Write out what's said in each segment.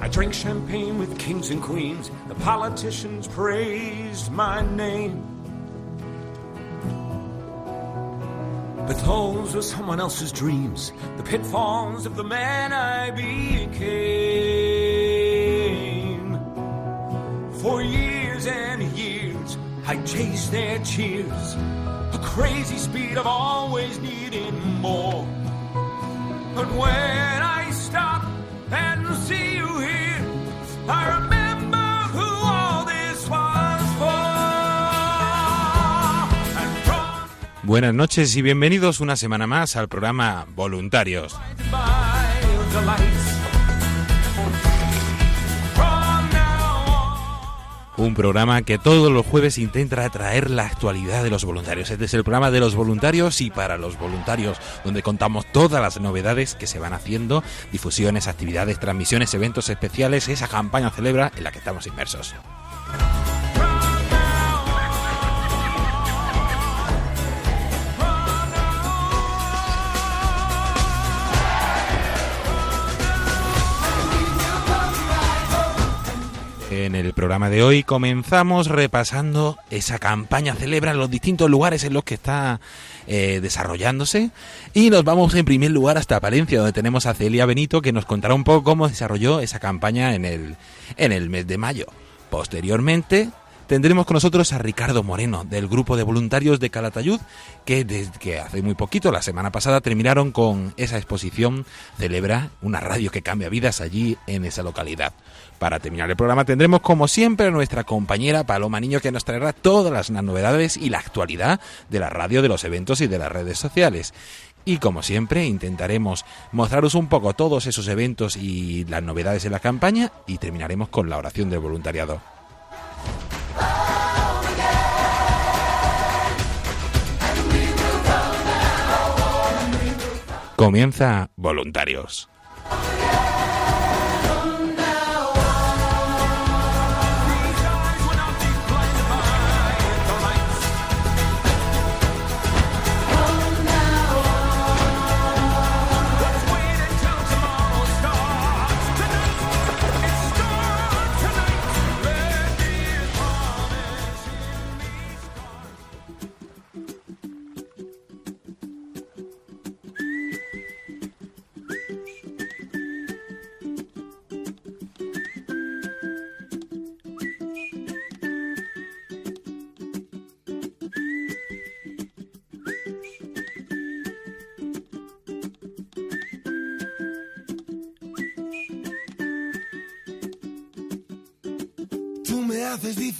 I drank champagne with kings and queens. The politicians praised my name. But those were someone else's dreams, the pitfalls of the man I became. For years I chased their cheers, a crazy speed of always needing more. But when I stop and see you here, I remember who all this was for. And drawn Buenas noches y bienvenidos una semana más al programa Voluntarios. Un programa que todos los jueves intenta traer la actualidad de los voluntarios. Este es el programa de los voluntarios y para los voluntarios, donde contamos todas las novedades que se van haciendo, difusiones, actividades, transmisiones, eventos especiales, esa campaña celebra en la que estamos inmersos. En el programa de hoy comenzamos repasando esa campaña celebra en los distintos lugares en los que está eh, desarrollándose y nos vamos en primer lugar hasta Palencia donde tenemos a Celia Benito que nos contará un poco cómo desarrolló esa campaña en el, en el mes de mayo. Posteriormente tendremos con nosotros a Ricardo Moreno del grupo de voluntarios de Calatayud que desde que hace muy poquito, la semana pasada, terminaron con esa exposición Celebra, una radio que cambia vidas allí en esa localidad. Para terminar el programa tendremos como siempre a nuestra compañera Paloma Niño que nos traerá todas las novedades y la actualidad de la radio, de los eventos y de las redes sociales. Y como siempre intentaremos mostraros un poco todos esos eventos y las novedades de la campaña y terminaremos con la oración del voluntariado. Comienza Voluntarios.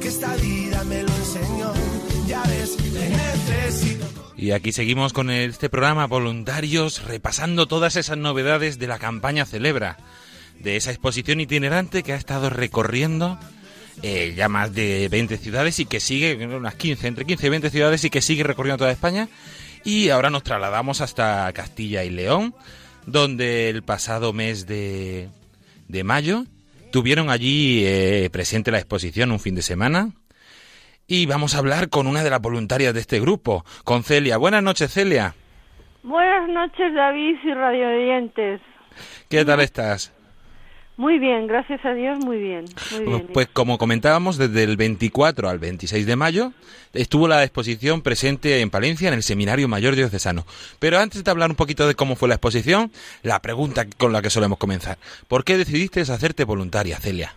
Porque esta vida me lo enseñó, ya ves, te necesito. Y aquí seguimos con este programa Voluntarios, repasando todas esas novedades de la campaña Celebra, de esa exposición itinerante que ha estado recorriendo eh, ya más de 20 ciudades y que sigue, unas 15, entre 15 y 20 ciudades y que sigue recorriendo toda España. Y ahora nos trasladamos hasta Castilla y León, donde el pasado mes de, de mayo tuvieron allí eh, presente la exposición un fin de semana y vamos a hablar con una de las voluntarias de este grupo, con Celia. Buenas noches, Celia. Buenas noches, David y Radio Oyentes. ¿Qué tal estás? Muy bien, gracias a Dios, muy bien. Muy bien. Pues como comentábamos, desde el 24 al 26 de mayo estuvo la exposición presente en Palencia en el Seminario Mayor Diocesano. Pero antes de hablar un poquito de cómo fue la exposición, la pregunta con la que solemos comenzar. ¿Por qué decidiste hacerte voluntaria, Celia?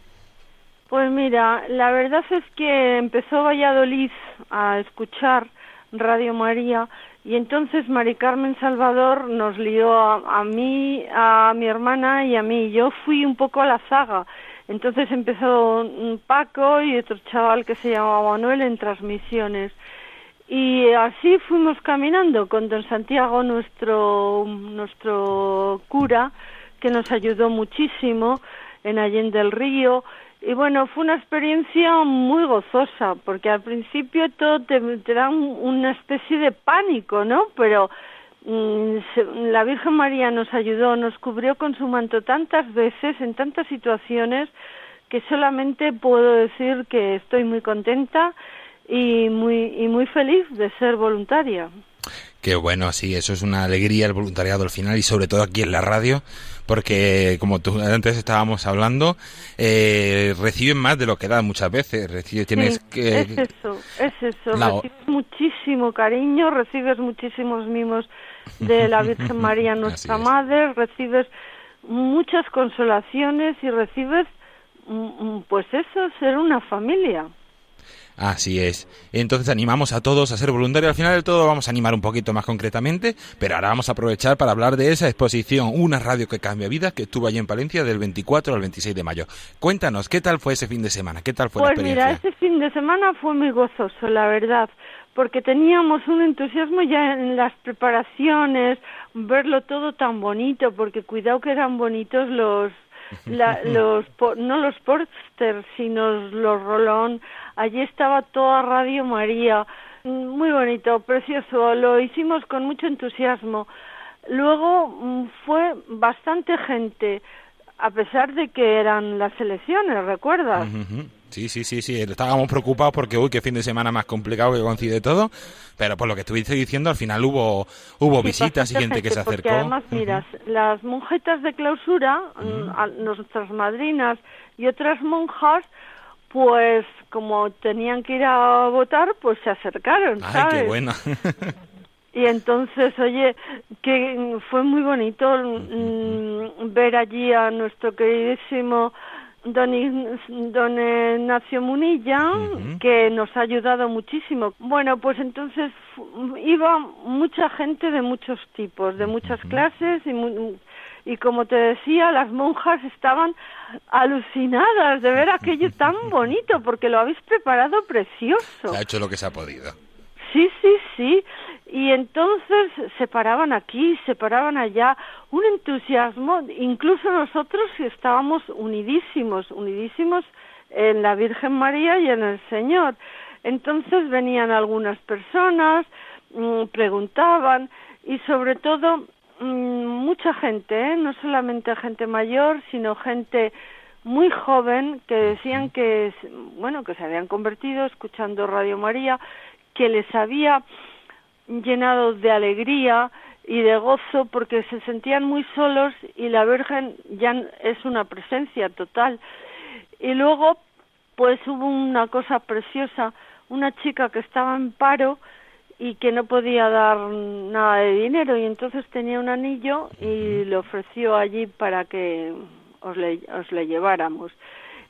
Pues mira, la verdad es que empezó Valladolid a escuchar Radio María y entonces Mari Carmen Salvador nos lió a, a, mí, a mi hermana y a mí. Yo fui un poco a la saga. Entonces empezó un Paco y otro chaval que se llamaba Manuel en transmisiones. Y así fuimos caminando con don Santiago, nuestro, nuestro cura, que nos ayudó muchísimo en Allende del Río y bueno, fue una experiencia muy gozosa, porque al principio todo te, te da un, una especie de pánico, ¿no? Pero mmm, la Virgen María nos ayudó, nos cubrió con su manto tantas veces, en tantas situaciones, que solamente puedo decir que estoy muy contenta y muy, y muy feliz de ser voluntaria. Qué bueno, sí, eso es una alegría el voluntariado al final y sobre todo aquí en la radio, porque como tú antes estábamos hablando, eh, reciben más de lo que dan muchas veces. Recibe, tienes sí, que es eso, es eso. La- Recibes muchísimo cariño, recibes muchísimos mimos de la Virgen María, nuestra es. Madre, recibes muchas consolaciones y recibes, mm, mm, pues eso, ser una familia. Así es. Entonces animamos a todos a ser voluntarios. Al final del todo vamos a animar un poquito más concretamente, pero ahora vamos a aprovechar para hablar de esa exposición, una radio que cambia vidas, que estuvo allí en Palencia del 24 al 26 de mayo. Cuéntanos, ¿qué tal fue ese fin de semana? ¿Qué tal fue la Pues mira, experiencia? ese fin de semana fue muy gozoso, la verdad, porque teníamos un entusiasmo ya en las preparaciones, verlo todo tan bonito, porque cuidado que eran bonitos los, la- los no los pósters, sino los rolón. Allí estaba toda Radio María, muy bonito, precioso. Lo hicimos con mucho entusiasmo. Luego mm, fue bastante gente, a pesar de que eran las elecciones, ¿recuerdas? Sí, sí, sí, sí. Estábamos preocupados porque, uy, qué fin de semana más complicado que coincide todo. Pero por lo que estuviste diciendo, al final hubo hubo Sí, visitas y gente que se porque acercó. además, mira, las monjetas de clausura, mm, a- nuestras madrinas y otras monjas, pues como tenían que ir a votar, pues se acercaron, Ay, ¿sabes? qué bueno. Y entonces, oye, que fue muy bonito mm, ver allí a nuestro queridísimo don, don Ignacio Munilla, que nos ha ayudado muchísimo. Bueno, pues entonces iba mucha gente de muchos tipos, de muchas clases y mu- y como te decía, las monjas estaban alucinadas de ver aquello tan bonito, porque lo habéis preparado precioso. se ha hecho lo que se ha podido. Sí, sí, sí. Y entonces se paraban aquí, se paraban allá, un entusiasmo, incluso nosotros estábamos unidísimos, unidísimos en la Virgen María y en el Señor. Entonces venían algunas personas, mm, preguntaban y sobre todo mucha gente, ¿eh? no solamente gente mayor, sino gente muy joven que decían que bueno que se habían convertido escuchando Radio María que les había llenado de alegría y de gozo porque se sentían muy solos y la Virgen ya es una presencia total. Y luego, pues hubo una cosa preciosa, una chica que estaba en paro y que no podía dar nada de dinero y entonces tenía un anillo y le ofreció allí para que os le, os le lleváramos.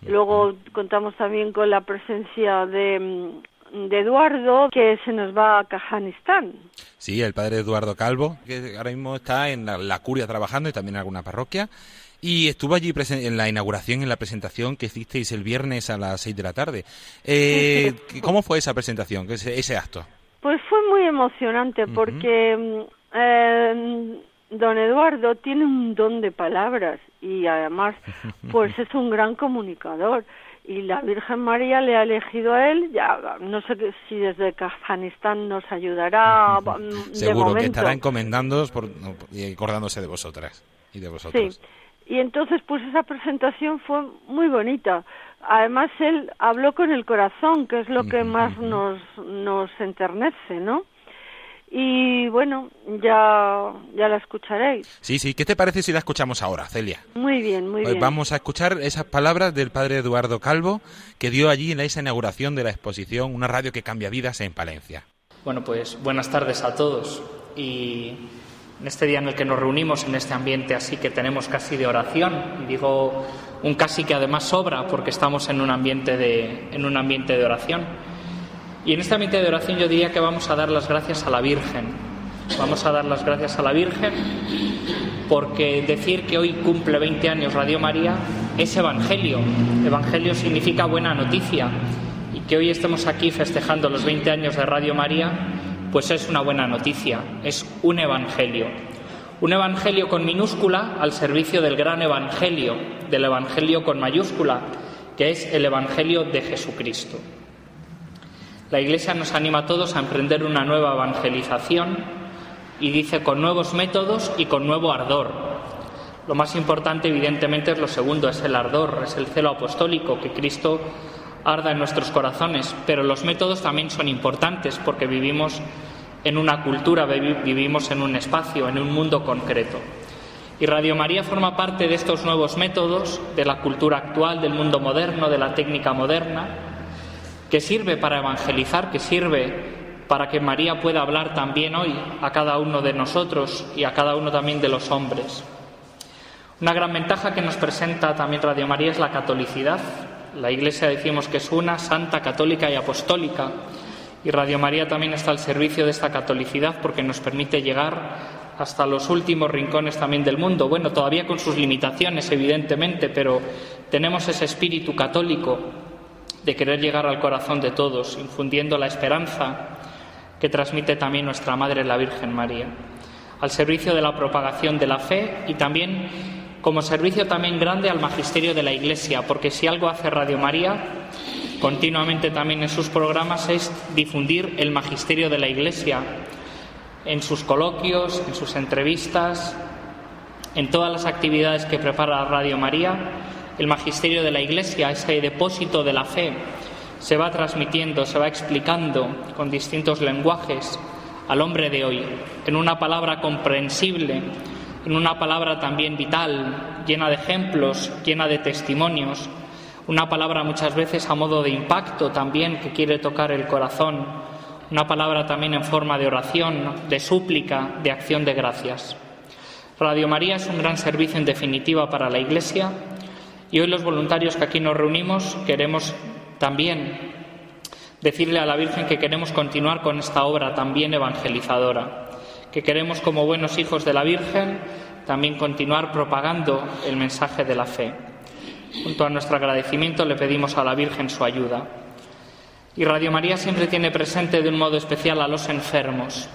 Luego contamos también con la presencia de, mm, de Eduardo, que se nos va a Kazajistán. Sí, el padre Eduardo Calvo, que ahora mismo está en la, la curia trabajando y también en alguna parroquia. Y estuvo allí en la inauguración, en la presentación que hicisteis el viernes a las 6 de la tarde. Eh, ¿Cómo fue esa presentación, ese, ese acto? Pues fue muy emocionante porque eh, don Eduardo tiene un don de palabras y además pues es un gran comunicador y la Virgen María le ha elegido a él, ya no sé si desde Afganistán nos ayudará mm, de Seguro que estará encomendándoos por, y acordándose de vosotras y de vosotros. Sí. Y entonces, pues esa presentación fue muy bonita. Además, él habló con el corazón, que es lo que más nos, nos enternece, ¿no? Y bueno, ya, ya la escucharéis. Sí, sí. ¿Qué te parece si la escuchamos ahora, Celia? Muy bien, muy Pues bien. vamos a escuchar esas palabras del padre Eduardo Calvo que dio allí en esa inauguración de la exposición Una radio que cambia vidas en Palencia. Bueno, pues buenas tardes a todos. Y en este día en el que nos reunimos, en este ambiente así que tenemos casi de oración, digo un casi que además sobra porque estamos en un ambiente de, en un ambiente de oración. Y en este ambiente de oración yo diría que vamos a dar las gracias a la Virgen. Vamos a dar las gracias a la Virgen porque decir que hoy cumple 20 años Radio María es Evangelio. Evangelio significa buena noticia. Y que hoy estemos aquí festejando los 20 años de Radio María, pues es una buena noticia, es un Evangelio. Un Evangelio con minúscula al servicio del gran Evangelio, del Evangelio con mayúscula, que es el Evangelio de Jesucristo. La Iglesia nos anima a todos a emprender una nueva evangelización y dice con nuevos métodos y con nuevo ardor. Lo más importante, evidentemente, es lo segundo, es el ardor, es el celo apostólico, que Cristo arda en nuestros corazones. Pero los métodos también son importantes porque vivimos en una cultura, vivi- vivimos en un espacio, en un mundo concreto. Y Radio María forma parte de estos nuevos métodos, de la cultura actual, del mundo moderno, de la técnica moderna, que sirve para evangelizar, que sirve para que María pueda hablar también hoy a cada uno de nosotros y a cada uno también de los hombres. Una gran ventaja que nos presenta también Radio María es la catolicidad. La Iglesia decimos que es una, santa, católica y apostólica. Y Radio María también está al servicio de esta catolicidad porque nos permite llegar hasta los últimos rincones también del mundo. Bueno, todavía con sus limitaciones, evidentemente, pero tenemos ese espíritu católico de querer llegar al corazón de todos, infundiendo la esperanza que transmite también nuestra Madre la Virgen María, al servicio de la propagación de la fe y también como servicio también grande al magisterio de la Iglesia, porque si algo hace Radio María continuamente también en sus programas es difundir el magisterio de la Iglesia en sus coloquios, en sus entrevistas, en todas las actividades que prepara Radio María, el magisterio de la Iglesia, ese depósito de la fe, se va transmitiendo, se va explicando con distintos lenguajes al hombre de hoy, en una palabra comprensible, en una palabra también vital, llena de ejemplos, llena de testimonios, una palabra muchas veces a modo de impacto también que quiere tocar el corazón, una palabra también en forma de oración, de súplica, de acción de gracias. Radio María es un gran servicio en definitiva para la Iglesia y hoy los voluntarios que aquí nos reunimos queremos también decirle a la Virgen que queremos continuar con esta obra también evangelizadora, que queremos como buenos hijos de la Virgen también continuar propagando el mensaje de la fe. Junto a nuestro agradecimiento le pedimos a la Virgen su ayuda. Y Radio María siempre tiene presente de un modo especial a los enfermos.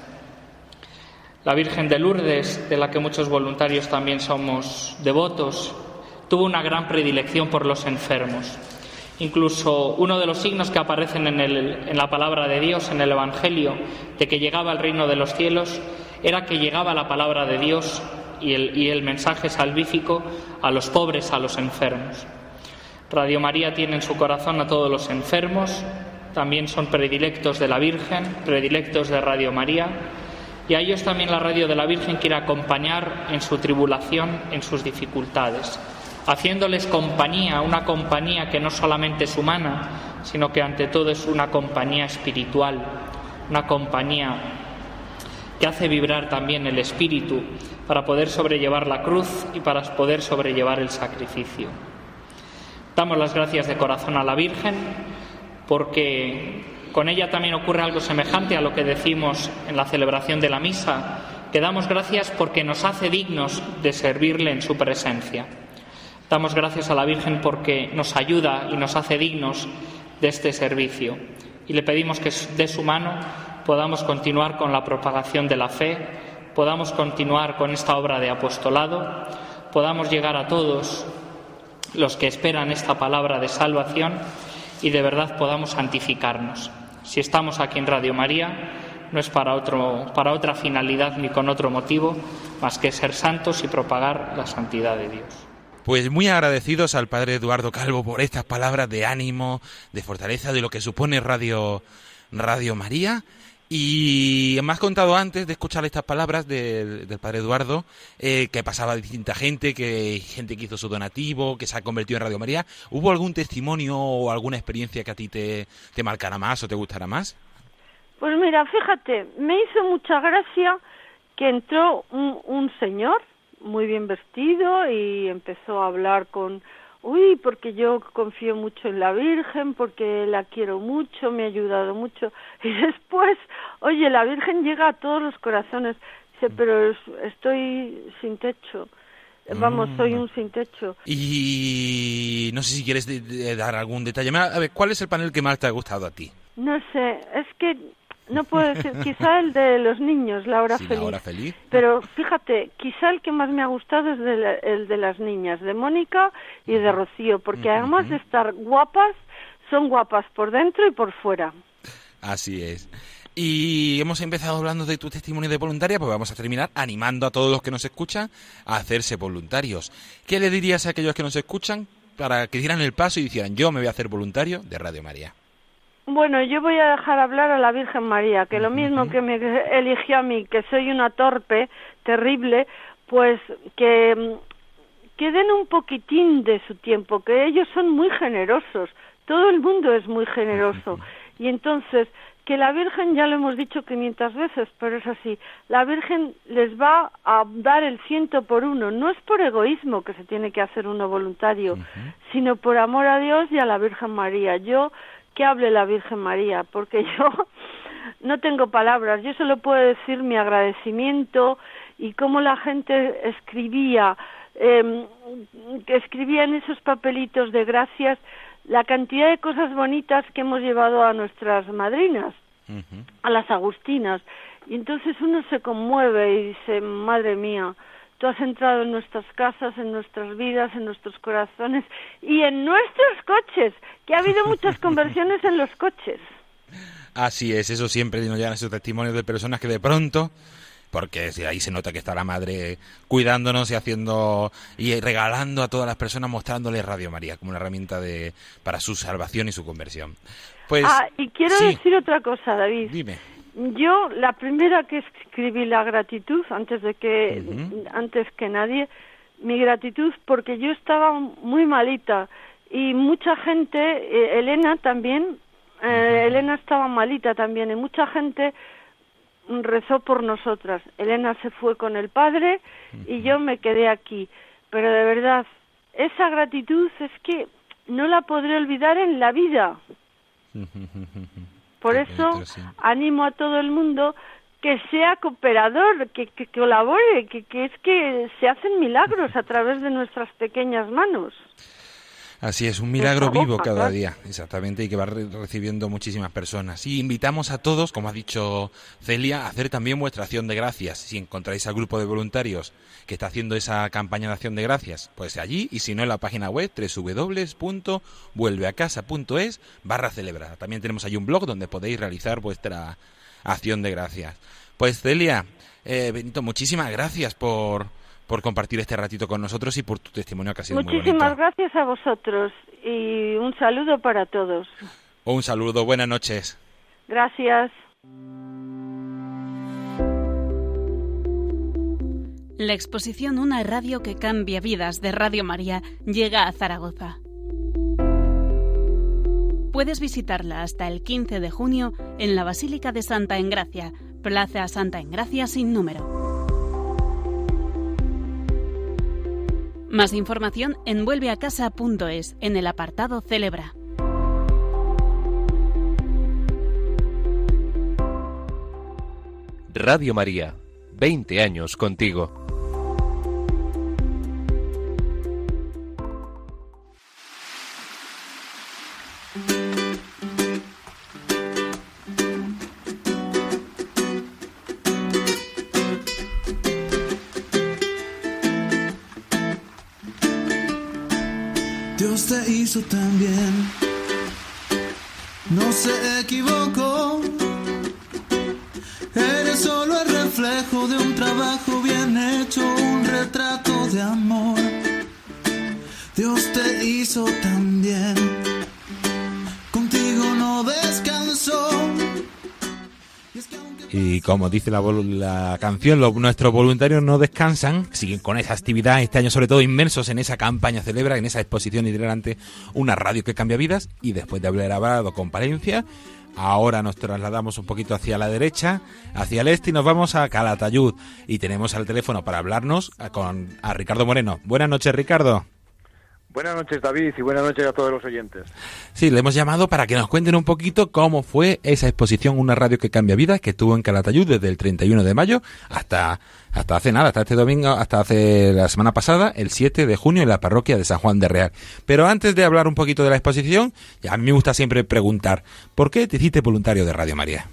La Virgen de Lourdes, de la que muchos voluntarios también somos devotos, tuvo una gran predilección por los enfermos. Incluso uno de los signos que aparecen en, el- en la palabra de Dios, en el Evangelio, de que llegaba el reino de los cielos, era que llegaba la palabra de Dios y el, mensaje salvífico a los pobres, a los enfermos. Radio María tiene en su corazón a todos los enfermos, también son predilectos de la Virgen, predilectos de Radio María, y a ellos también la Radio de la Virgen quiere acompañar en su tribulación, en sus dificultades, haciéndoles compañía, una compañía que no solamente es humana, sino que ante todo es una compañía espiritual, una compañía que hace vibrar también el espíritu para poder sobrellevar la cruz y para poder sobrellevar el sacrificio. Damos las gracias de corazón a la Virgen porque con ella también ocurre algo semejante a lo que decimos en la celebración de la misa, que damos gracias porque nos hace dignos de servirle en su presencia. Damos gracias a la Virgen porque nos ayuda y nos hace dignos de este servicio. Y le pedimos que de su mano podamos continuar con la propagación de la fe, podamos continuar con esta obra de apostolado, podamos llegar a todos los que esperan esta palabra de salvación y de verdad podamos santificarnos. Si estamos aquí en Radio María, no es para, otro, para otra finalidad ni con otro motivo más que ser santos y propagar la santidad de Dios. Pues muy agradecidos al padre Eduardo Calvo por estas palabras de ánimo, de fortaleza, de lo que supone Radio, Radio María. Y me has contado antes de escuchar estas palabras del padre Eduardo eh, que pasaba distinta gente, que gente que hizo su donativo, que se ha convertido en Radio María. ¿Hubo algún testimonio o alguna experiencia que a ti te, te marcara más o te gustara más? Pues mira, fíjate, me hizo mucha gracia que entró un, un señor muy bien vestido y empezó a hablar con, uy, porque yo confío mucho en la Virgen, porque la quiero mucho, me ha ayudado mucho. Y después, oye, la Virgen llega a todos los corazones. Dice, pero estoy sin techo. Vamos, soy mm. un sin techo. Y no sé si quieres dar algún detalle. A ver, ¿cuál es el panel que más te ha gustado a ti? No sé, es que no puedo decir, quizá el de los niños, la hora, feliz. feliz. Pero fíjate, quizá el que más me ha gustado es el de las niñas, de Mónica y de Rocío, porque además de estar guapas, son guapas por dentro y por fuera. Así es. Y hemos empezado hablando de tu testimonio de voluntaria, pues vamos a terminar animando a todos los que nos escuchan a hacerse voluntarios. ¿Qué le dirías a aquellos que nos escuchan para que dieran el paso y dijeran yo me voy a hacer voluntario de Radio María? Bueno, yo voy a dejar hablar a la Virgen María, que lo mismo que me eligió a mí, que soy una torpe, terrible, pues que, que den un poquitín de su tiempo, que ellos son muy generosos, todo el mundo es muy generoso. Y entonces, que la Virgen, ya lo hemos dicho 500 veces, pero es así, la Virgen les va a dar el ciento por uno. No es por egoísmo que se tiene que hacer uno voluntario, sino por amor a Dios y a la Virgen María. Yo que hable la Virgen María, porque yo no tengo palabras, yo solo puedo decir mi agradecimiento y cómo la gente escribía, eh, escribía en esos papelitos de gracias la cantidad de cosas bonitas que hemos llevado a nuestras madrinas, a las agustinas, y entonces uno se conmueve y dice, madre mía, Tú has entrado en nuestras casas, en nuestras vidas, en nuestros corazones y en nuestros coches, que ha habido muchas conversiones en los coches. Así es, eso siempre nos llegan esos testimonios de personas que de pronto porque ahí se nota que está la madre cuidándonos y haciendo y regalando a todas las personas mostrándole Radio María como una herramienta de para su salvación y su conversión. Pues Ah, y quiero decir otra cosa, David. Dime. Yo, la primera que escribí la gratitud, antes de que, antes que nadie, mi gratitud porque yo estaba muy malita y mucha gente, eh, Elena también, eh, Elena estaba malita también y mucha gente rezó por nosotras. Elena se fue con el padre y yo me quedé aquí. Pero de verdad, esa gratitud es que no la podré olvidar en la vida. Por eso animo a todo el mundo que sea cooperador, que, que, colabore, que, que es que se hacen milagros a través de nuestras pequeñas manos. Así es, un milagro vivo cada día, exactamente, y que va recibiendo muchísimas personas. Y invitamos a todos, como ha dicho Celia, a hacer también vuestra acción de gracias. Si encontráis al grupo de voluntarios que está haciendo esa campaña de acción de gracias, pues allí, y si no en la página web www.vuelveacasa.es barra celebrar. También tenemos ahí un blog donde podéis realizar vuestra acción de gracias. Pues Celia, eh, Benito, muchísimas gracias por por compartir este ratito con nosotros y por tu testimonio que ha sido Muchísimas gracias a vosotros y un saludo para todos. Un saludo, buenas noches. Gracias. La exposición Una radio que cambia vidas de Radio María llega a Zaragoza. Puedes visitarla hasta el 15 de junio en la Basílica de Santa Engracia, Plaza Santa Engracia sin número. Más información en vuelveacasa.es en el apartado Celebra. Radio María, 20 años contigo. Dios te hizo también. No se equivocó. Eres solo el reflejo de un trabajo bien hecho, un retrato de amor. Dios te hizo también. Contigo Y como dice la, canción, los, nuestros voluntarios no descansan, siguen con esa actividad, este año sobre todo inmersos en esa campaña celebra, en esa exposición itinerante, una radio que cambia vidas, y después de haber hablado con Palencia, ahora nos trasladamos un poquito hacia la derecha, hacia el este, y nos vamos a Calatayud, y tenemos al teléfono para hablarnos con a Ricardo Moreno. Buenas noches, Ricardo. Buenas noches, David, y buenas noches a todos los oyentes. Sí, le hemos llamado para que nos cuenten un poquito cómo fue esa exposición Una radio que cambia vidas que estuvo en Calatayud desde el 31 de mayo hasta, hasta hace nada, hasta este domingo, hasta hace la semana pasada, el 7 de junio, en la parroquia de San Juan de Real. Pero antes de hablar un poquito de la exposición, a mí me gusta siempre preguntar, ¿por qué te hiciste voluntario de Radio María?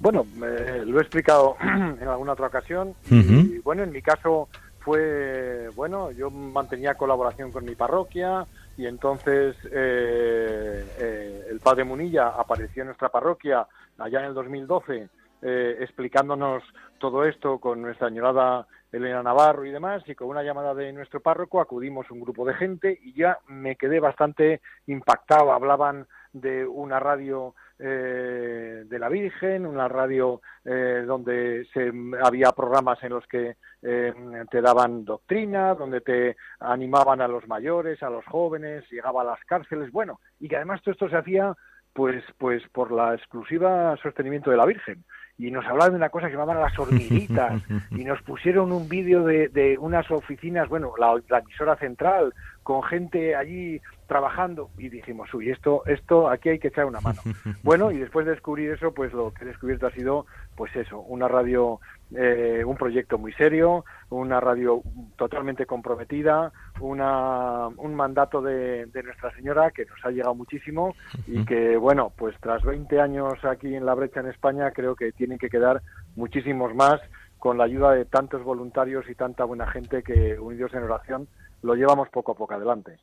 Bueno, eh, lo he explicado en alguna otra ocasión. y, bueno, en mi caso fue, bueno, yo mantenía colaboración con mi parroquia y entonces eh, eh, el padre Munilla apareció en nuestra parroquia allá en el 2012 eh, explicándonos todo esto con nuestra añorada Elena Navarro y demás y con una llamada de nuestro párroco acudimos un grupo de gente y ya me quedé bastante impactado. Hablaban de una radio eh, de la Virgen, una radio eh, donde se, había programas en los que eh, te daban doctrina, donde te animaban a los mayores, a los jóvenes, llegaba a las cárceles, bueno, y que además todo esto se hacía pues pues por la exclusiva sostenimiento de la Virgen. Y nos hablaban de una cosa que llamaban las hormiguitas. Y nos pusieron un vídeo de, de, unas oficinas, bueno, la, la, emisora central con gente allí trabajando y dijimos, uy, esto, esto, aquí hay que echar una mano. Bueno, y después de descubrir eso, pues lo que he descubierto ha sido, pues eso, una radio, eh, un proyecto muy serio, una radio totalmente comprometida, una, un mandato de, de Nuestra Señora que nos ha llegado muchísimo y que, bueno, pues tras 20 años aquí en la brecha en España, creo que tienen que quedar muchísimos más con la ayuda de tantos voluntarios y tanta buena gente que, unidos en oración, lo llevamos poco a poco adelante.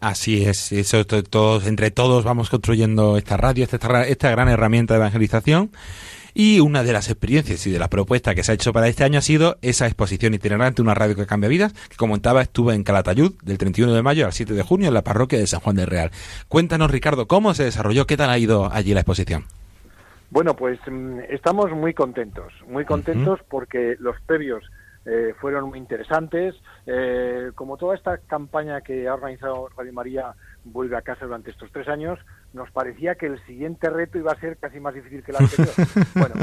Así es, eso todos, entre todos vamos construyendo esta radio, esta, esta gran herramienta de evangelización. Y una de las experiencias y de la propuesta que se ha hecho para este año ha sido esa exposición itinerante, una radio que cambia vidas, que comentaba estuvo en Calatayud del 31 de mayo al 7 de junio en la parroquia de San Juan del Real. Cuéntanos, Ricardo, cómo se desarrolló, qué tal ha ido allí la exposición. Bueno, pues estamos muy contentos, muy contentos uh -huh. porque los previos eh, fueron muy interesantes. Eh, como toda esta campaña que ha organizado Radio María vuelve a casa durante estos tres años, nos parecía que el siguiente reto iba a ser casi más difícil que el anterior. bueno,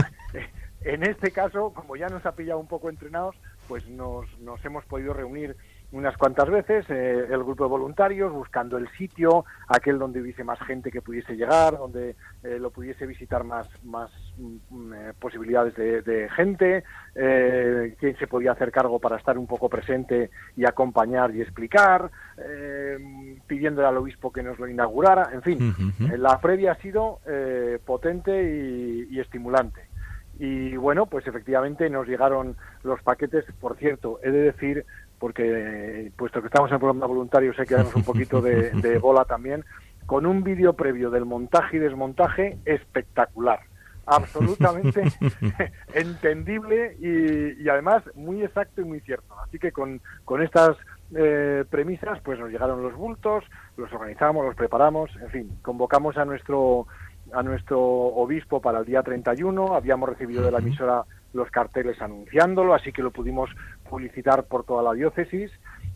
en este caso, como ya nos ha pillado un poco entrenados, pues nos, nos hemos podido reunir unas cuantas veces eh, el grupo de voluntarios buscando el sitio, aquel donde hubiese más gente que pudiese llegar, donde eh, lo pudiese visitar más, más mm, eh, posibilidades de, de gente, eh, quién se podía hacer cargo para estar un poco presente y acompañar y explicar, eh, pidiéndole al obispo que nos lo inaugurara, en fin, uh -huh. la previa ha sido eh, potente y, y estimulante. Y bueno, pues efectivamente nos llegaron los paquetes. Por cierto, he de decir porque puesto que estamos en el programa voluntario hay que darnos un poquito de, de bola también, con un vídeo previo del montaje y desmontaje espectacular, absolutamente entendible y, y, además muy exacto y muy cierto. Así que con, con estas eh, premisas pues nos llegaron los bultos, los organizamos, los preparamos, en fin, convocamos a nuestro a nuestro obispo para el día 31, habíamos recibido de la emisora los carteles anunciándolo, así que lo pudimos publicitar por toda la diócesis.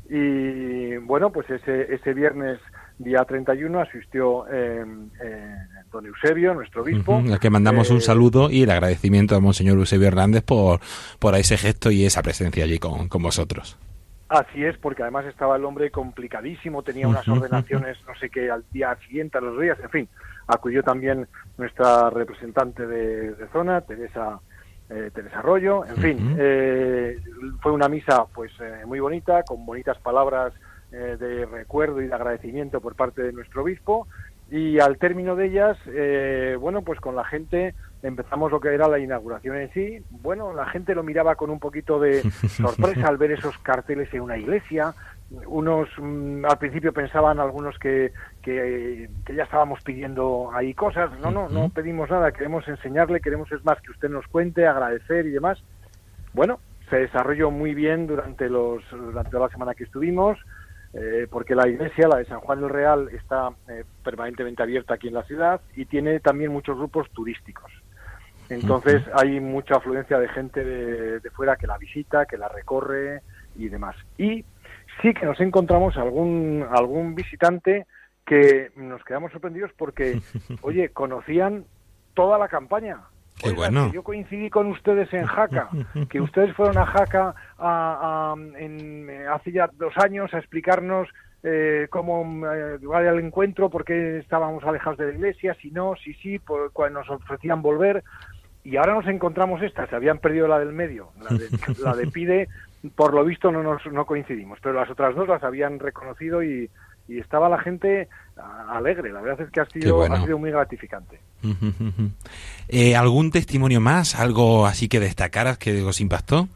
Y bueno, pues ese, ese viernes día 31 asistió eh, eh, don Eusebio, nuestro obispo. al que mandamos un saludo y el agradecimiento a Monseñor Eusebio Hernández por, por ese gesto y esa presencia allí con, con vosotros. Así es, porque además estaba el hombre complicadísimo, tenía unas ordenaciones, no sé qué, al día siguiente, a los días, en fin. Acudió también nuestra representante de, zona, Teresa eh, Teresa Arroyo, en fin, eh, fue una misa pues eh, muy bonita, con bonitas palabras eh, de recuerdo y de agradecimiento por parte de nuestro obispo, y al término de ellas, bueno, pues con la gente empezamos lo que era la inauguración en sí. Bueno, la gente lo miraba con un poquito de sorpresa al ver esos carteles en una iglesia. Unos mm, al principio pensaban algunos que, que, ya estábamos pidiendo ahí cosas. No, no, no pedimos nada. Queremos enseñarle, queremos es más que usted nos cuente, agradecer y demás. Bueno, se desarrolló muy bien durante los durante la semana que estuvimos. Eh, porque la iglesia, la de San Juan del Real, está eh, permanentemente abierta aquí en la ciudad y tiene también muchos grupos turísticos. Entonces hay mucha afluencia de gente de, fuera que la visita, que la recorre y demás. Y sí que nos encontramos algún, algún visitante que nos quedamos sorprendidos porque, oye, conocían toda la campaña. Qué bueno. Yo coincidí con ustedes en Jaca, que ustedes fueron a Jaca en, hace ya dos años a explicarnos eh, cómo eh, el encuentro, por qué estábamos alejados de la iglesia, si no, si sí, por, cuando nos ofrecían volver y ahora nos encontramos esta, se habían perdido la del medio, la de, Pide, por lo visto no nos no coincidimos, pero las otras dos las habían reconocido y, estaba la gente alegre, la verdad es que ha sido, ha sido muy gratificante. Eh, ¿Algún testimonio más, algo así que destacaras que os impactó?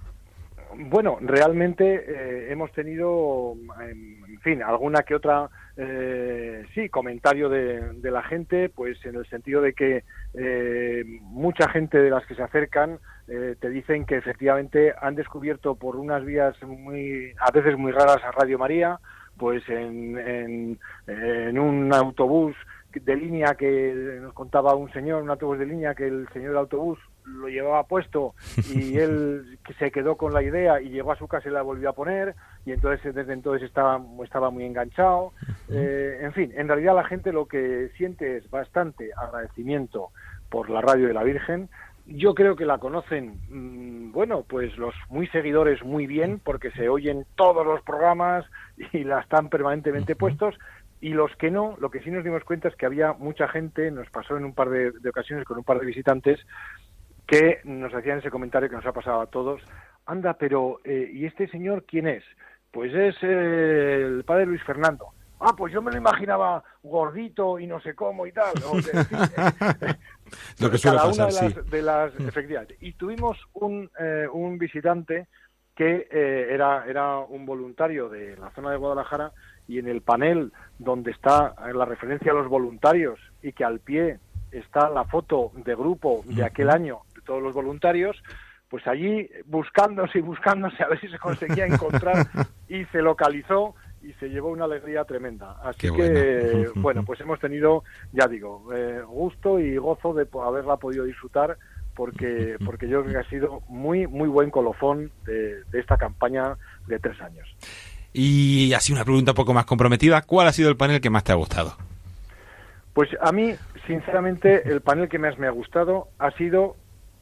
Bueno, realmente eh, hemos tenido, en fin, alguna que otra eh, sí, comentario de, la gente, pues en el sentido de que eh, mucha gente de las que se acercan eh, te dicen que efectivamente han descubierto por unas vías muy, a veces muy raras a Radio María, pues en, en, en un autobús de línea que nos contaba un señor, un autobús de línea, que el señor del autobús lo llevaba puesto y él se quedó con la idea y llegó a su casa y la volvió a poner y entonces desde entonces estaba, estaba muy enganchado. Eh, en fin, en realidad la gente lo que siente es bastante agradecimiento por la radio de la Virgen. Yo creo que la conocen, mm, bueno, pues los muy seguidores muy bien porque se oyen todos los programas y la están permanentemente puestos y los que no, lo que sí nos dimos cuenta es que había mucha gente, nos pasó en un par de, ocasiones con un par de visitantes, que nos hacían ese comentario que nos ha pasado a todos, anda, pero eh, ¿y este señor quién es? Pues es eh, el padre Luis Fernando. Ah, pues yo me lo imaginaba gordito y no sé cómo y tal. lo que suele Cada pasar, una de las, de efectivamente. Y tuvimos un, eh, un visitante que era, era un voluntario de la zona de Guadalajara y en el panel donde está la referencia a los voluntarios y que al pie está la foto de grupo de aquel año de todos los voluntarios, pues allí buscándose y buscándose a ver si se conseguía encontrar y se localizó y se llevó una alegría tremenda. Así que, bueno. pues hemos tenido, ya digo, eh, gusto y gozo de haberla podido disfrutar porque, porque yo creo que ha sido muy, muy buen colofón de esta campaña de tres años. Y así una pregunta un poco más comprometida, ¿cuál ha sido el panel que más te ha gustado? Pues a mí, sinceramente, el panel que más me ha gustado ha sido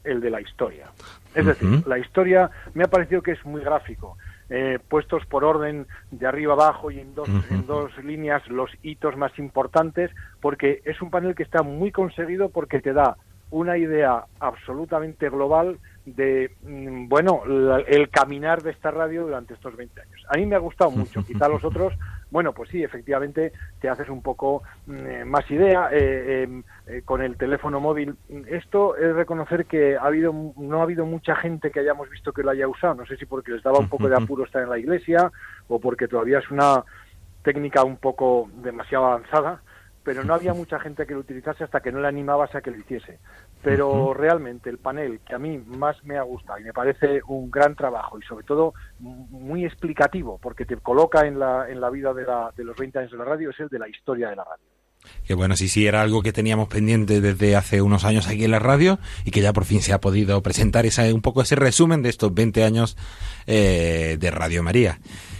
el de la historia. Es decir, la historia me ha parecido que es muy gráfico. Eh, puestos por orden de arriba abajo y en dos, en dos líneas los hitos más importantes, porque es un panel que está muy conseguido porque te da una idea absolutamente global de, mm, bueno, el caminar de esta radio durante estos 20 años. A mí me ha gustado mucho, quizá los otros, bueno, pues sí, efectivamente te haces un poco mm, eh, más idea eh, em, eh, con el teléfono móvil. Esto es reconocer que ha habido, no ha habido mucha gente que hayamos visto que lo haya usado, no sé si porque les daba un poco de apuro estar en la iglesia o porque todavía es una técnica un poco demasiado avanzada, pero no había mucha gente que lo utilizase hasta que no le animabas a que lo hiciese. Pero realmente el panel que a mí más me ha gustado y me parece un gran trabajo y sobre todo muy explicativo porque te coloca en la, en la vida de, la, de los 20 años de la radio es el de la historia de la radio. Que bueno, sí, sí, era algo que teníamos pendiente desde hace unos años aquí en la radio y que ya por fin se ha podido presentar esa, un poco ese resumen de estos 20 años eh, de Radio María.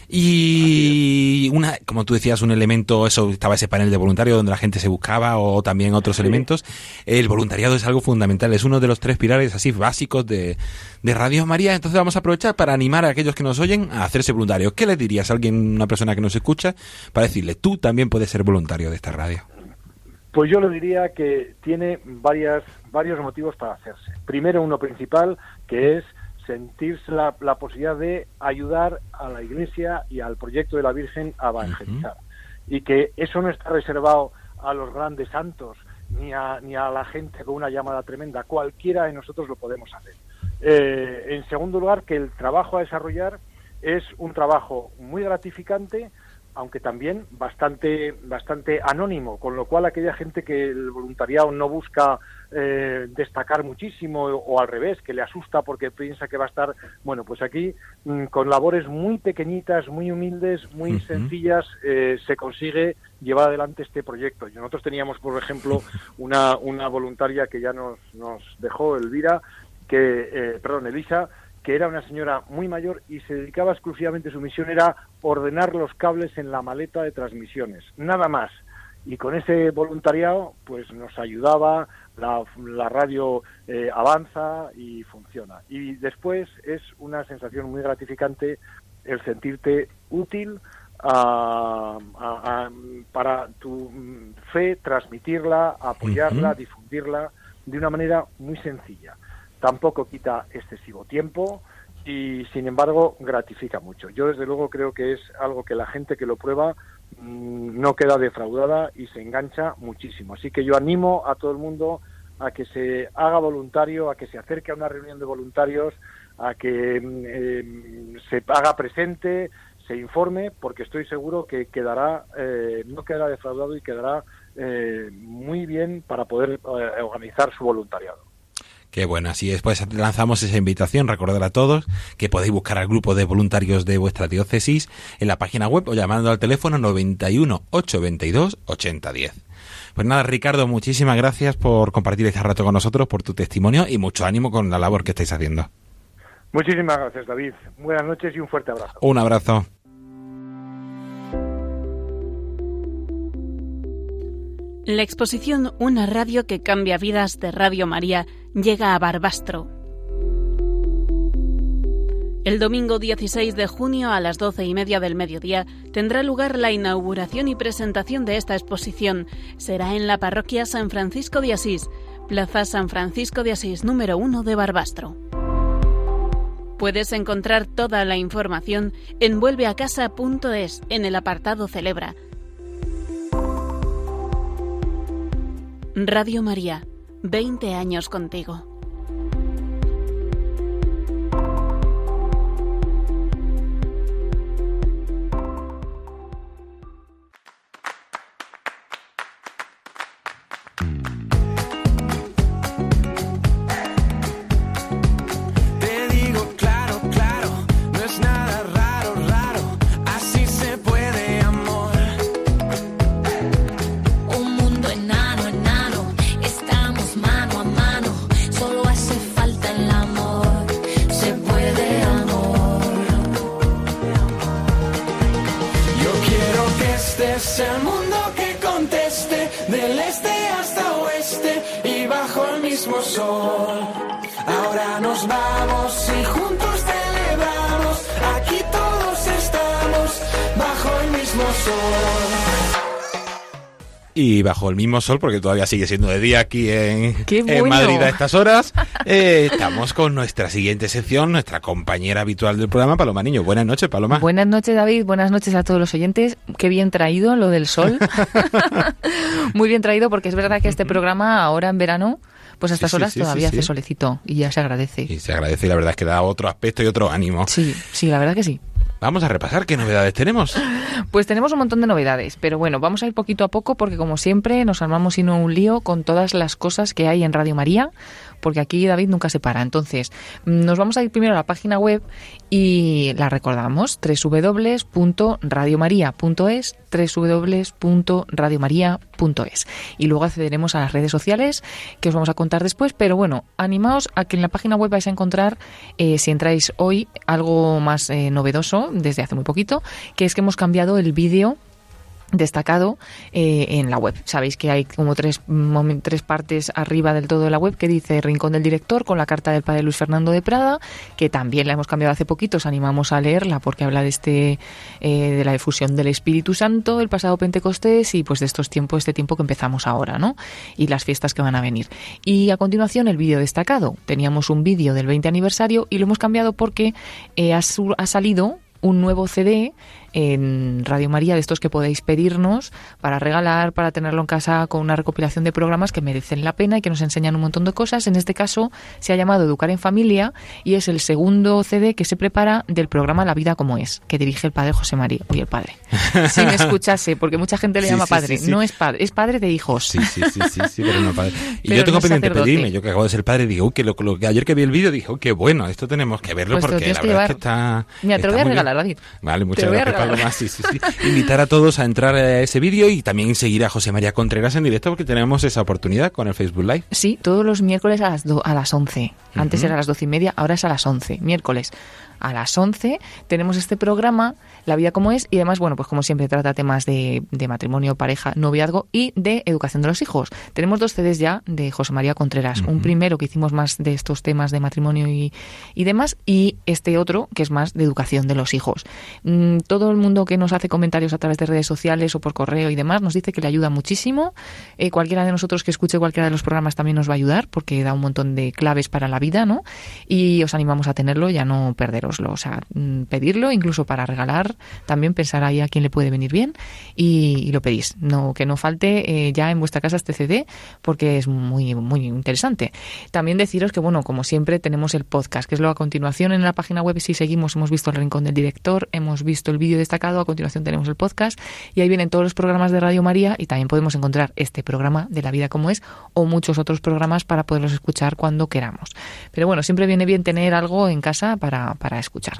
Y una, como tú decías, un elemento, eso estaba ese panel de voluntarios donde la gente se buscaba o también otros elementos. El voluntariado es algo fundamental, es uno de los tres pilares así básicos de, de Radio María. Entonces vamos a aprovechar para animar a aquellos que nos oyen a hacerse voluntarios. ¿Qué le dirías a alguien, una persona que nos escucha, para decirle, tú también puedes ser voluntario de esta radio? Pues yo le diría que tiene varias, varios motivos para hacerse. Primero, uno principal, que es sentirse la, posibilidad de ayudar a la Iglesia y al proyecto de la Virgen a evangelizar. Y que eso no está reservado a los grandes santos ni a, ni a la gente con una llamada tremenda. Cualquiera de nosotros lo podemos hacer. Eh, en segundo lugar, que el trabajo a desarrollar es un trabajo muy gratificante, aunque también bastante, bastante anónimo, con lo cual aquella gente que el voluntariado no busca eh, destacar muchísimo o, al revés, que le asusta porque piensa que va a estar, bueno, pues aquí mm, con labores muy pequeñitas, muy humildes, muy sencillas, eh, se consigue llevar adelante este proyecto. Nosotros teníamos, por ejemplo, una, una voluntaria que ya nos, nos dejó, Elvira, que, eh, perdón, Elisa, que era una señora muy mayor y se dedicaba exclusivamente, su misión era ordenar los cables en la maleta de transmisiones, nada más. Y con ese voluntariado, pues nos ayudaba, la, radio eh, avanza y funciona. Y después es una sensación muy gratificante el sentirte útil para tu fe, transmitirla, apoyarla, difundirla de una manera muy sencilla tampoco quita excesivo tiempo y sin embargo gratifica mucho. Yo desde luego creo que es algo que la gente que lo prueba mm, no queda defraudada y se engancha muchísimo. Así que yo animo a todo el mundo a que se haga voluntario, a que se acerque a una reunión de voluntarios, a que mm, eh, se haga presente, se informe, porque estoy seguro que quedará, eh, no quedará defraudado y quedará eh, muy bien para poder organizar su voluntariado. Qué bueno, así después lanzamos esa invitación, recordar a todos que podéis buscar al grupo de voluntarios de vuestra diócesis en la página web o llamando al teléfono 91 822 8010. Pues nada, Ricardo, muchísimas gracias por compartir este rato con nosotros, por tu testimonio y mucho ánimo con la labor que estáis haciendo. Muchísimas gracias, David. Buenas noches y un fuerte abrazo. Un abrazo. La exposición Una radio que cambia vidas de Radio María llega a Barbastro. El domingo 16 de junio a las doce y media del mediodía tendrá lugar la inauguración y presentación de esta exposición. Será en la parroquia San Francisco de Asís, Plaza San Francisco de Asís número 1 de Barbastro. Puedes encontrar toda la información en vuelveacasa.es en el apartado Celebra Radio María, 20 años contigo. Bajo el mismo sol, porque todavía sigue siendo de día aquí en, Madrid a estas horas, eh, estamos con nuestra siguiente sección, nuestra compañera habitual del programa, Paloma Niño. Buenas noches, Paloma. Buenas noches, David. Buenas noches a todos los oyentes. Qué bien traído lo del sol. Muy bien traído, porque es verdad que este programa ahora en verano pues a estas horas todavía hace solecito y ya se agradece. Y se agradece y la verdad es que da otro aspecto y otro ánimo. Sí, sí, la verdad que sí. Vamos a repasar qué novedades tenemos. Pues tenemos un montón de novedades, pero bueno, vamos a ir poquito a poco porque como siempre nos armamos sino un lío con todas las cosas que hay en Radio María, porque aquí David nunca se para. Entonces, nos vamos a ir primero a la página web y la recordamos, www.radiomaria.es, www.radiomaria.es. Y luego accederemos a las redes sociales que os vamos a contar después, pero bueno, animaos a que en la página web vais a encontrar, eh, si entráis hoy, algo más eh, novedoso desde hace muy poquito, que es que hemos cambiado el vídeo destacado eh, en la web. Sabéis que hay como tres, tres partes arriba del todo de la web que dice Rincón del Director con la carta del padre Luis Fernando de Prada, que también la hemos cambiado hace poquito, os animamos a leerla porque habla de este eh, de la difusión del Espíritu Santo, el pasado Pentecostés y pues de estos tiempos, este tiempo que empezamos ahora, ¿no? Y las fiestas que van a venir. Y a continuación el vídeo destacado. Teníamos un vídeo del 20 aniversario y lo hemos cambiado porque eh, ha, ha salido un nuevo CD en Radio María, de estos que podéis pedirnos para regalar, para tenerlo en casa con una recopilación de programas que merecen la pena y que nos enseñan un montón de cosas. En este caso se ha llamado Educar en Familia y es el segundo CD que se prepara del programa La Vida como es, que dirige el padre José María. Uy, el padre. Sin escucharse, porque mucha gente le llama padre. no es padre, es padre de hijos. Sí, sí, sí, sí, pero no padre. Y yo tengo pendiente pedirme, yo que acabo de ser padre, digo, que lo, que ayer que vi el vídeo dije, qué bueno, esto tenemos que verlo pues porque la verdad es que está... Mira, te lo voy a regalar, David. Vale, muchas gracias, Sí, sí, sí. Invitar a todos a entrar a ese vídeo y también seguir a José María Contreras en directo porque tenemos esa oportunidad con el Facebook Live. Sí, todos los miércoles a las, a las 11. Antes era a las 12 y media, ahora es a las 11. Miércoles a las 11 tenemos este programa, La vida como es, y además, bueno, pues como siempre trata temas de, matrimonio, pareja, noviazgo y de educación de los hijos. Tenemos dos CDs ya de José María Contreras. Un primero que hicimos más de estos temas de matrimonio y, y, demás, y este otro que es más de educación de los hijos. Mm, todo el mundo que nos hace comentarios a través de redes sociales o por correo y demás nos dice que le ayuda muchísimo. Eh, cualquiera de nosotros que escuche cualquiera de los programas también nos va a ayudar porque da un montón de claves para la vida, ¿no? Y os animamos a tenerlo y a no perderos o sea, mm, pedirlo, incluso para regalar, también pensar ahí a quién le puede venir bien y, lo pedís. No, que no falte eh, ya en vuestra casa este CD porque es muy, muy interesante. También deciros que, bueno, como siempre, tenemos el podcast, que es lo a continuación en la página web. Si seguimos, hemos visto el rincón del director, hemos visto el vídeo destacado, a continuación tenemos el podcast y ahí vienen todos los programas de Radio María y también podemos encontrar este programa de la vida como es o muchos otros programas para poderlos escuchar cuando queramos. Pero bueno, siempre viene bien tener algo en casa para, para escuchar.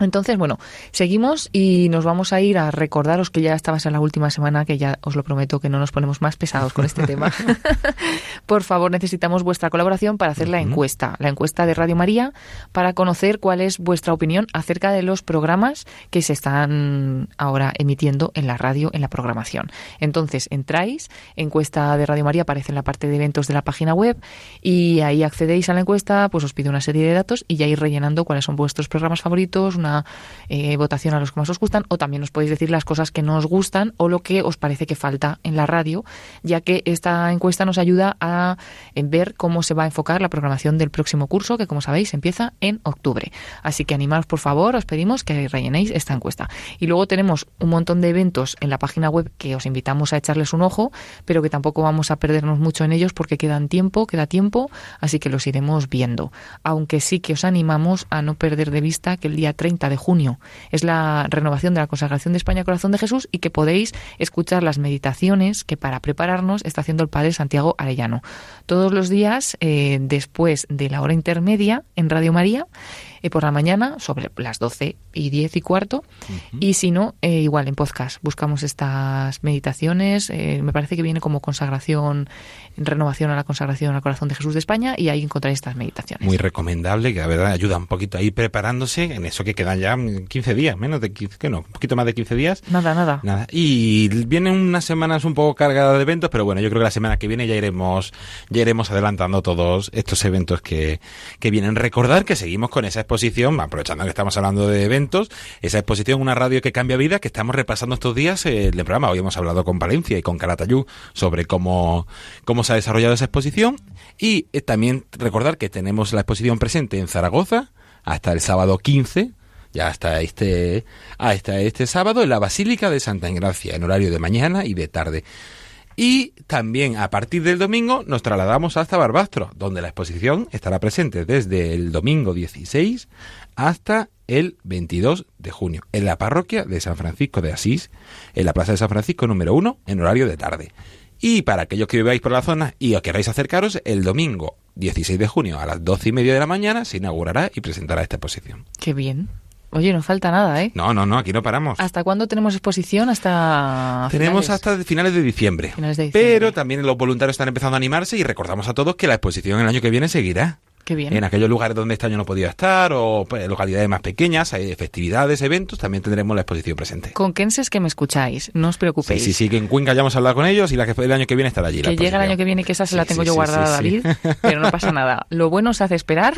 Entonces, bueno, seguimos y nos vamos a ir a recordaros que ya estabas en la última semana, que ya os lo prometo que no nos ponemos más pesados con este tema. Por favor, necesitamos vuestra colaboración para hacer la encuesta, la encuesta de Radio María, para conocer cuál es vuestra opinión acerca de los programas que se están ahora emitiendo en la radio, en la programación. Entonces, entráis, encuesta de Radio María aparece en la parte de eventos de la página web y ahí accedéis a la encuesta, pues os pide una serie de datos y ya ir rellenando cuáles son vuestros programas favoritos, una eh, votación a los que más os gustan o también os podéis decir las cosas que no os gustan o lo que os parece que falta en la radio, ya que esta encuesta nos ayuda a ver cómo se va a enfocar la programación del próximo curso, que como sabéis empieza en octubre. Así que animaros por favor, os pedimos que rellenéis esta encuesta. Y luego tenemos un montón de eventos en la página web que os invitamos a echarles un ojo, pero que tampoco vamos a perdernos mucho en ellos porque quedan tiempo, queda tiempo, así que los iremos viendo. Aunque sí que os animamos a no perder de vista que el día 30 de junio. Es la renovación de la consagración de España Corazón de Jesús y que podéis escuchar las meditaciones que para prepararnos está haciendo el Padre Santiago Arellano. Todos los días, eh, después de la hora intermedia en Radio María, eh, por la mañana, sobre las 12 y 10 y cuarto, y si no, eh, igual en podcast. Buscamos estas meditaciones, me parece que viene como consagración, renovación a la consagración al corazón de Jesús de España, y ahí encontráis estas meditaciones. Muy recomendable, que la verdad ayuda un poquito ahí preparándose en eso que quedan ya 15 días, menos de 15, que no, un poquito más de 15 días. Nada, nada. Nada. Y vienen unas semanas un poco cargadas de eventos, pero bueno, yo creo que la semana que viene ya iremos, ya iremos adelantando todos estos eventos que, que vienen. Recordar que seguimos con esa exposición, aprovechando que estamos hablando de eventos, esa exposición, una radio que cambia vida, que estamos repasando estos días el programa. Hoy hemos hablado con Valencia y con Caratayú sobre cómo, cómo se ha desarrollado esa exposición. Y eh, también recordar que tenemos la exposición presente en Zaragoza hasta el sábado 15 ya hasta este, hasta este sábado en la Basílica de Santa Engracia, en horario de mañana y de tarde. Y también a partir del domingo nos trasladamos hasta Barbastro, donde la exposición estará presente desde el domingo 16 hasta el 22 de junio, en la parroquia de San Francisco de Asís, en la Plaza de San Francisco número 1, en horario de tarde. Y para aquellos que viváis por la zona y os queráis acercaros, el domingo 16 de junio a las 12 y media de la mañana se inaugurará y presentará esta exposición. Qué bien. Oye, no falta nada, ¿eh? No, no, no, aquí no paramos. ¿Hasta cuándo tenemos exposición? Hasta Tenemos hasta finales de, diciembre. finales de diciembre. Pero también los voluntarios están empezando a animarse y recordamos a todos que la exposición el año que viene seguirá. Qué bien. En aquellos lugares donde este año no podía estar o pues, localidades más pequeñas, hay festividades, eventos, también tendremos la exposición presente. Con Kenses que me escucháis, no os preocupéis. Sí, sí, sí, que en Cuenca ya hemos hablado con ellos y la que fue el año que viene estará allí. Que llega el año que viene, que esa se la tengo yo guardada, David, pero no pasa nada. Lo bueno se hace esperar.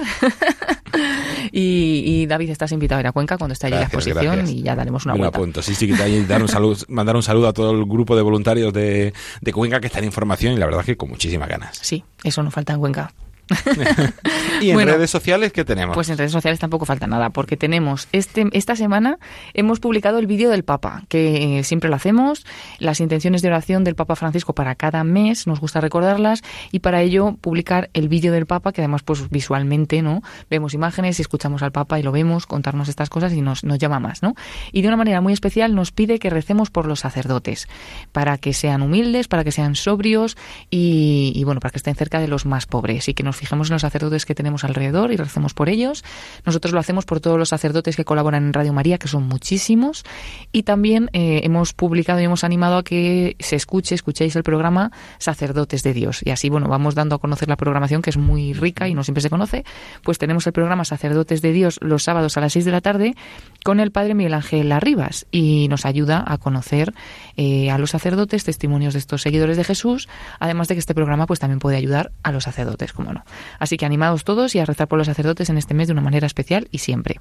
y, David, estás invitado a ir a Cuenca cuando esté allí la exposición y ya daremos una vuelta. apunto. Sí, sí, que dar un saludo, mandar un saludo a todo el grupo de voluntarios de, de Cuenca que está en información y la verdad es que con muchísimas ganas. Sí, eso no falta en Cuenca. ¿Y en redes sociales qué tenemos? Pues en redes sociales tampoco falta nada, porque tenemos este esta semana hemos publicado el vídeo del Papa, que eh, siempre lo hacemos, las intenciones de oración del Papa Francisco para cada mes, nos gusta recordarlas, y para ello publicar el vídeo del Papa, que además pues visualmente, ¿no? Vemos imágenes y escuchamos al Papa y lo vemos, contarnos estas cosas y nos, nos llama más, ¿no? Y de una manera muy especial nos pide que recemos por los sacerdotes, para que sean humildes, para que sean sobrios y, y bueno, para que estén cerca de los más pobres y que nos fijemos en los sacerdotes que tenemos alrededor y recemos por ellos. Nosotros lo hacemos por todos los sacerdotes que colaboran en Radio María, que son muchísimos. Y también eh, hemos publicado y hemos animado a que se escuche, escuchéis el programa Sacerdotes de Dios. Y así, bueno, vamos dando a conocer la programación, que es muy rica y no siempre se conoce. Pues tenemos el programa Sacerdotes de Dios los sábados a las 6 de la tarde con el padre Miguel Ángel Arribas y nos ayuda a conocer eh, a los sacerdotes, testimonios de estos seguidores de Jesús, además de que este programa pues también puede ayudar a los sacerdotes, como no. Así que animados todos y a rezar por los sacerdotes en este mes de una manera especial y siempre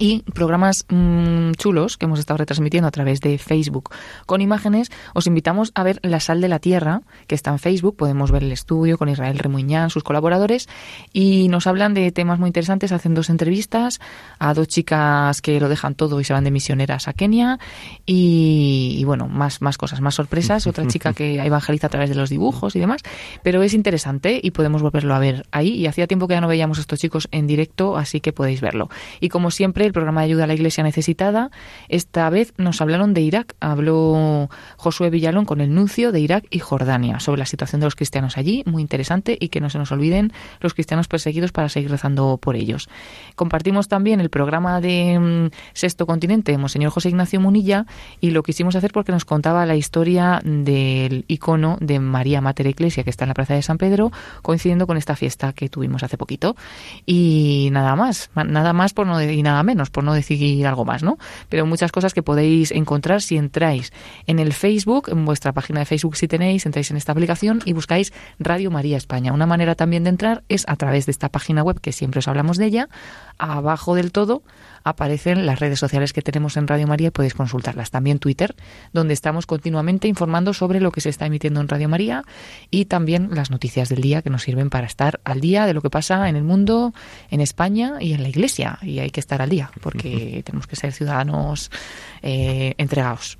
y programas mmm, chulos que hemos estado retransmitiendo a través de Facebook. Con imágenes, os invitamos a ver La Sal de la Tierra, que está en Facebook, podemos ver el estudio con Israel Remuñán, sus colaboradores, y nos hablan de temas muy interesantes, hacen dos entrevistas a dos chicas que lo dejan todo y se van de misioneras a Kenia, y, y bueno, más, más cosas, más sorpresas, otra chica que evangeliza a través de los dibujos y demás, pero es interesante y podemos volverlo a ver ahí, y hacía tiempo que ya no veíamos a estos chicos en directo, así que podéis verlo. Y como siempre, el programa de ayuda a la Iglesia necesitada. Esta vez nos hablaron de Irak. Habló Josué Villalón con el nuncio de Irak y Jordania sobre la situación de los cristianos allí, muy interesante, y que no se nos olviden los cristianos perseguidos para seguir rezando por ellos. Compartimos también el programa de um, Sexto Continente, Monseñor José Ignacio Munilla, y lo quisimos hacer porque nos contaba la historia del icono de María Mater Iglesia, que está en la Plaza de San Pedro, coincidiendo con esta fiesta que tuvimos hace poquito. Y nada más, nada más por no y nada menos, por no decir algo más, ¿no? Pero muchas cosas que podéis encontrar si entráis en el Facebook, en vuestra página de Facebook si tenéis, entráis en esta aplicación y buscáis Radio María España. Una manera también de entrar es a través de esta página web que siempre os hablamos de ella. Abajo del todo aparecen las redes sociales que tenemos en Radio María y podéis consultarlas. También Twitter, donde estamos continuamente informando sobre lo que se está emitiendo en Radio María y también las noticias del día que nos sirven para estar al día de lo que pasa en el mundo, en España y en la Iglesia. Y hay que estar al día porque tenemos que ser ciudadanos eh, entregados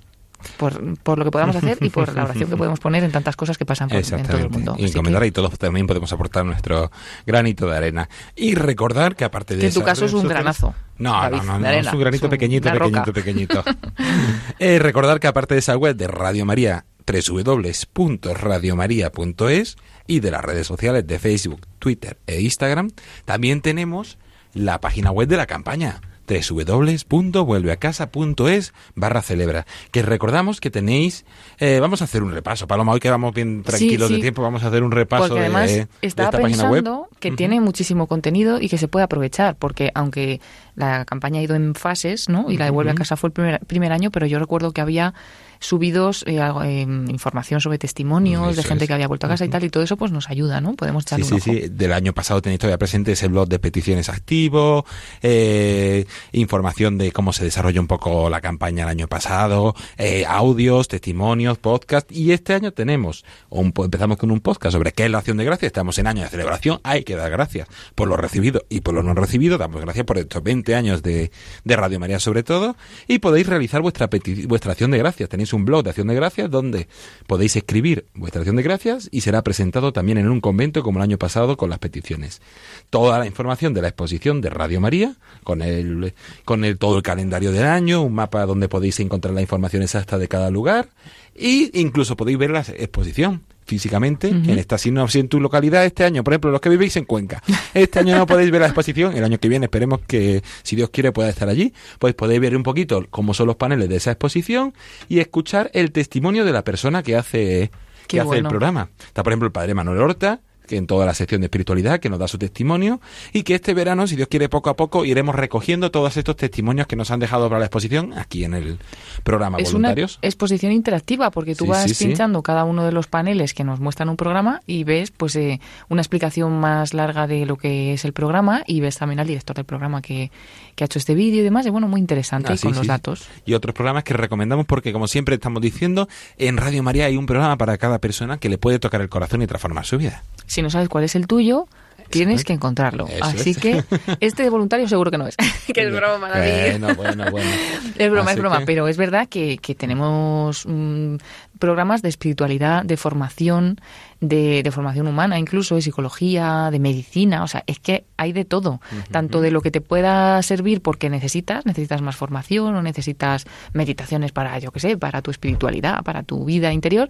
por, por, lo que podamos hacer y por la oración que podemos poner en tantas cosas que pasan por, en todo el mundo. Y y todos también podemos aportar nuestro granito de arena. Y recordar que aparte de que en tu caso es un granazo. No, David, no, no, es un granito es un, pequeñito, pequeñito, pequeñito. eh, recordar que aparte de esa web de Radio María, www.radiomaria.es y de las redes sociales de Facebook, Twitter e Instagram, también tenemos la página web de la campaña www.vuelveacasa.es barra celebra. Que recordamos que tenéis, eh, vamos a hacer un repaso. Paloma, hoy que vamos bien tranquilos sí, sí. de tiempo, vamos a hacer un repaso porque además de, de estaba esta página web. pensando que uh -huh. tiene muchísimo contenido y que se puede aprovechar, porque aunque la campaña ha ido en fases, ¿no? Y la de Vuelve uh -huh. a Casa fue el primer, primer año, pero yo recuerdo que había subidos eh, eh, información sobre testimonios eso de gente es. que había vuelto a casa y tal, y todo eso pues nos ayuda, ¿no? Podemos echarle sí, un sí, ojo. sí, del año pasado tenéis todavía presente ese blog de peticiones activo, eh, información de cómo se desarrolló un poco la campaña el año pasado, eh, audios, testimonios, podcast, y este año tenemos, un, empezamos con un podcast sobre qué es la acción de gracias, estamos en año de celebración, hay que dar gracias por lo recibido y por lo no recibido, damos gracias por estos 20 años de, de Radio María sobre todo, y podéis realizar vuestra, vuestra acción de gracias, tenéis un blog de acción de gracias donde podéis escribir vuestra acción de gracias y será presentado también en un convento como el año pasado con las peticiones. Toda la información de la exposición de Radio María, con el, con el todo el calendario del año, un mapa donde podéis encontrar la información exacta de cada lugar y incluso podéis ver la exposición físicamente uh -huh. en esta si no si en tu localidad este año por ejemplo los que vivís en Cuenca este año no podéis ver la exposición el año que viene esperemos que si Dios quiere pueda estar allí pues podéis ver un poquito cómo son los paneles de esa exposición y escuchar el testimonio de la persona que hace que Qué hace bueno. el programa está por ejemplo el padre Manuel Horta que en toda la sección de espiritualidad, que nos da su testimonio, y que este verano, si Dios quiere, poco a poco iremos recogiendo todos estos testimonios que nos han dejado para la exposición aquí en el programa es Voluntarios. una exposición interactiva porque tú Sí, vas sí, sí. pinchando cada uno de los paneles que nos muestran un programa y ves pues eh, una explicación más larga de lo que es el programa y ves también al director del programa que, que ha hecho este vídeo y demás. Y bueno, muy interesante Ah, sí, con los sí. datos. Y otros programas que recomendamos porque, como siempre estamos diciendo, en Radio María hay un programa para cada persona que le puede tocar el corazón y transformar su vida. Si no sabes cuál es el tuyo, tienes es. que encontrarlo. Eso Así es. que este de voluntario seguro que no es. que es broma, David. Bueno, bueno, bueno. Es broma, Así es broma, que- pero es verdad que, que tenemos mm, programas de espiritualidad, de formación, de, de formación humana, incluso de psicología, de medicina, o sea, es que hay de todo, tanto de lo que te pueda servir porque necesitas, necesitas más formación o necesitas meditaciones para, yo qué sé, para tu espiritualidad, para tu vida interior,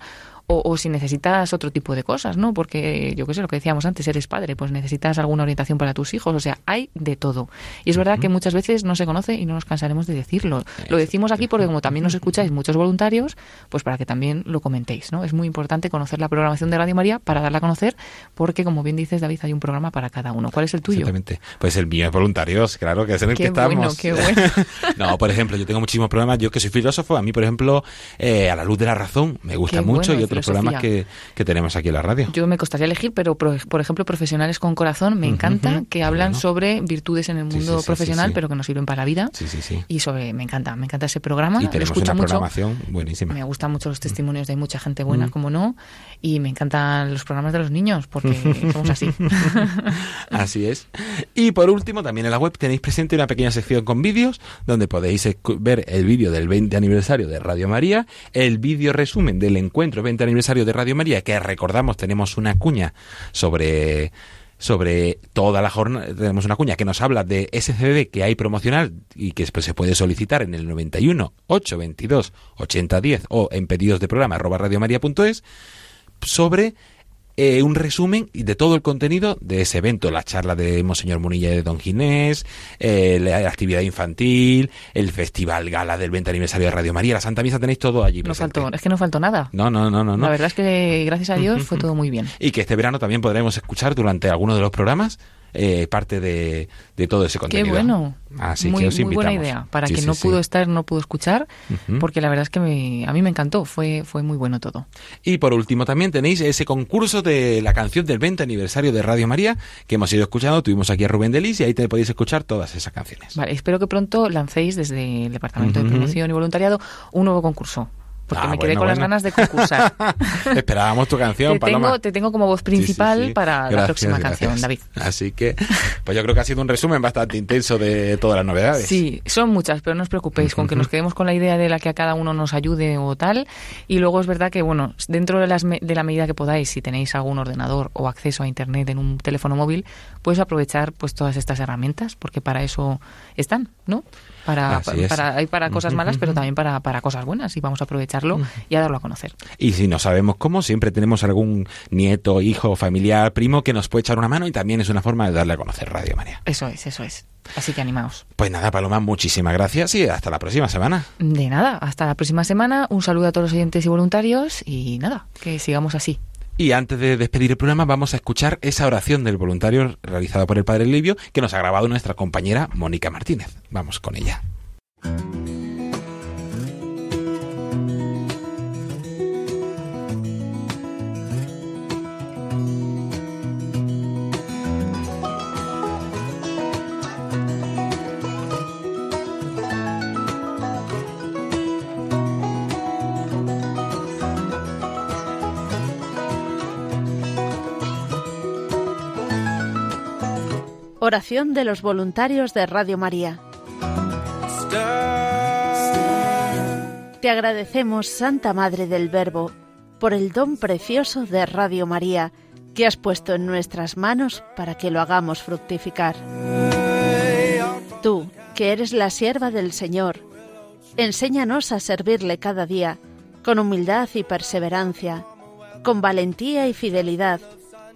o, o si necesitas otro tipo de cosas, ¿no? Porque, yo qué sé, lo que decíamos antes, eres padre, pues necesitas alguna orientación para tus hijos, o sea, hay de todo. Y es verdad que muchas veces no se conoce y no nos cansaremos de decirlo. Lo decimos aquí porque como también nos escucháis muchos voluntarios, pues para que también lo comentéis, ¿no? Es muy importante conocer la programación de Radio María para darla a conocer, porque como bien dices, David, hay un programa para cada uno. ¿Cuál es el tuyo? Exactamente. Pues el mío es voluntarios, claro, que es en el Qué que estamos. bueno, qué bueno. no, por ejemplo, yo tengo muchísimos programas, yo que soy filósofo, a mí, por ejemplo, eh, A la luz de la razón me gusta Qué mucho bueno, y otros filosofía. programas que, que tenemos aquí en la radio. Yo me costaría elegir, pero por, por ejemplo, Profesionales con Corazón me encanta, que hablan Bueno. sobre virtudes en el mundo sí, sí, profesional, sí, pero que nos sirven para la vida. Sí, sí, sí. Y sobre, me encanta, me encanta ese programa. Y tenemos una mucho. programación buenísima. Me gustan mucho los testimonios de mucha gente buena, Mm. como no, y me encantan los programas de los niños, porque somos así. Así es. Y por último, también en la web tenéis presente una pequeña sección con vídeos donde podéis ver el vídeo del 20 aniversario de Radio María, el vídeo resumen del encuentro 20 aniversario de Radio María, que recordamos tenemos una cuña sobre sobre toda la jornada, tenemos una cuña que nos habla de CD que hay promocional y que se puede solicitar en el 91 822 8010 o en pedidos de programa arroba radiomaria.es sobre eh, un resumen de todo el contenido de ese evento, la charla de Monseñor Munilla y de Don Ginés, eh, la actividad infantil, el festival gala del 20 aniversario de Radio María, la Santa Misa, tenéis todo allí No presente. faltó, es que no faltó nada. No, no, no, no, no. La verdad es que gracias a Dios fue todo muy bien. Y que este verano también podremos escuchar durante algunos de los programas eh, parte de, de todo ese Qué contenido. bueno. Así muy, que os muy buena idea. Para Sí, quien sí, no sí. pudo estar, no pudo escuchar, porque la verdad es que me- a mí me encantó. Fue, fue muy bueno todo. Y por último también tenéis ese concurso de la canción del 20 aniversario de Radio María que hemos ido escuchando. Tuvimos aquí a Rubén Delis y ahí te podéis escuchar todas esas canciones. Vale, espero que pronto lancéis desde el Departamento de Promoción y Voluntariado un nuevo concurso. Porque Ah, me quedé bueno, con las bueno. ganas de concursar. Esperábamos tu canción, te, Paloma. tengo, te tengo como voz principal Sí, sí, sí. para la Gracias, próxima gracias. canción, David. Así que, pues yo creo que ha sido un resumen bastante intenso de todas las novedades. Sí, son muchas, pero no os preocupéis, con que nos quedemos con la idea de la que a cada uno nos ayude o tal. Y luego es verdad que, bueno, dentro de, las de la medida que podáis, si tenéis algún ordenador o acceso a Internet en un teléfono móvil, pues aprovechar pues todas estas herramientas, porque para eso están, ¿no? Para, es. para, hay para cosas malas, pero también para, para cosas buenas y vamos a y a darlo a conocer. Y si no sabemos cómo, siempre tenemos algún nieto, hijo, familiar, primo que nos puede echar una mano y también es una forma de darle a conocer Radio María. Eso es, eso es. Así que animaos. Pues nada, Paloma, muchísimas gracias y hasta la próxima semana. De nada, hasta la próxima semana. Un saludo a todos los oyentes y voluntarios y nada, que sigamos así. Y antes de despedir el programa, vamos a escuchar esa oración del voluntario realizada por el Padre Livio que nos ha grabado nuestra compañera Mónica Martínez. Vamos con ella. Oración de los voluntarios de Radio María. Te agradecemos, Santa Madre del Verbo, por el don precioso de Radio María que has puesto en nuestras manos para que lo hagamos fructificar. Tú, que eres la sierva del Señor, enséñanos a servirle cada día con humildad y perseverancia, con valentía y fidelidad,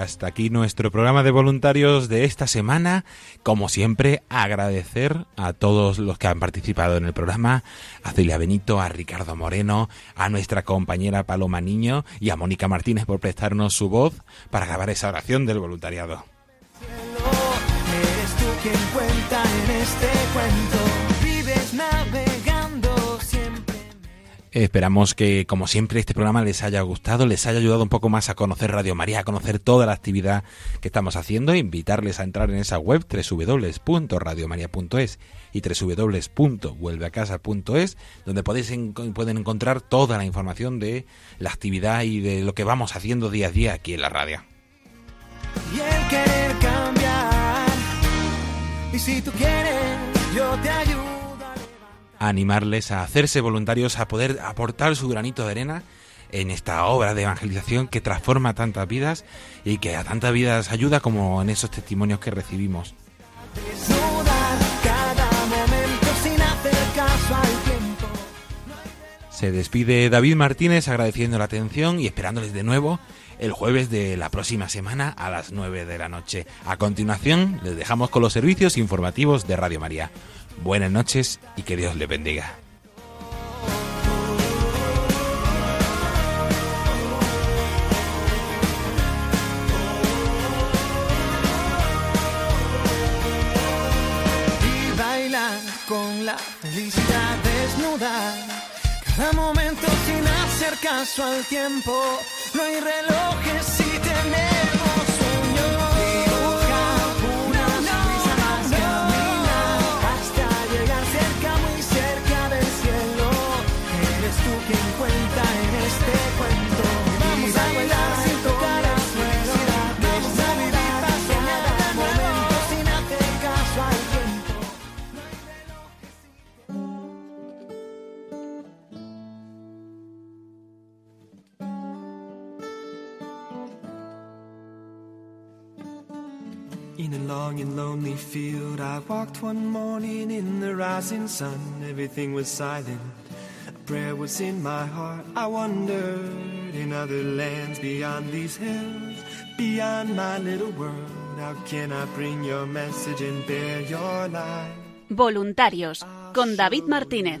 hasta aquí nuestro programa de voluntarios de esta semana. Como siempre, agradecer a todos los que han participado en el programa, a Celia Benito, a Ricardo Moreno, a nuestra compañera Paloma Niño y a Mónica Martínez por prestarnos su voz para grabar esa oración del voluntariado. Esperamos que, como siempre, este programa les haya gustado, les haya ayudado un poco más a conocer Radio María, a conocer toda la actividad que estamos haciendo, invitarles a entrar en esa web www.radiomaria.es y www.vuelveacasa.es, donde podéis en- pueden encontrar toda la información de la actividad y de lo que vamos haciendo día a día aquí en la radio. Y el querer cambiar. Animarles a hacerse voluntarios, a poder aportar su granito de arena en esta obra de evangelización que transforma tantas vidas y que a tantas vidas ayuda como en esos testimonios que recibimos. Se despide David Martínez agradeciendo la atención y esperándoles de nuevo el jueves de la próxima semana a las 9 de la noche. A continuación les dejamos con los servicios informativos de Radio María. Buenas noches y que Dios les bendiga. y bailar con la felicidad desnuda. Cada momento sin hacer caso al tiempo. No hay relojes si tenemos quien cuenta en este cuento. Vamos a bailar sin tocar al suelo. Vamos a vivir momento sin hacer caso al tiempo. In a long and lonely field, I walked one morning in the rising sun. Everything was silent. Prayer was in my heart. I wondered in other lands beyond these hills, beyond my little world. How can I bring your message and bear your light? Voluntarios con David Martínez.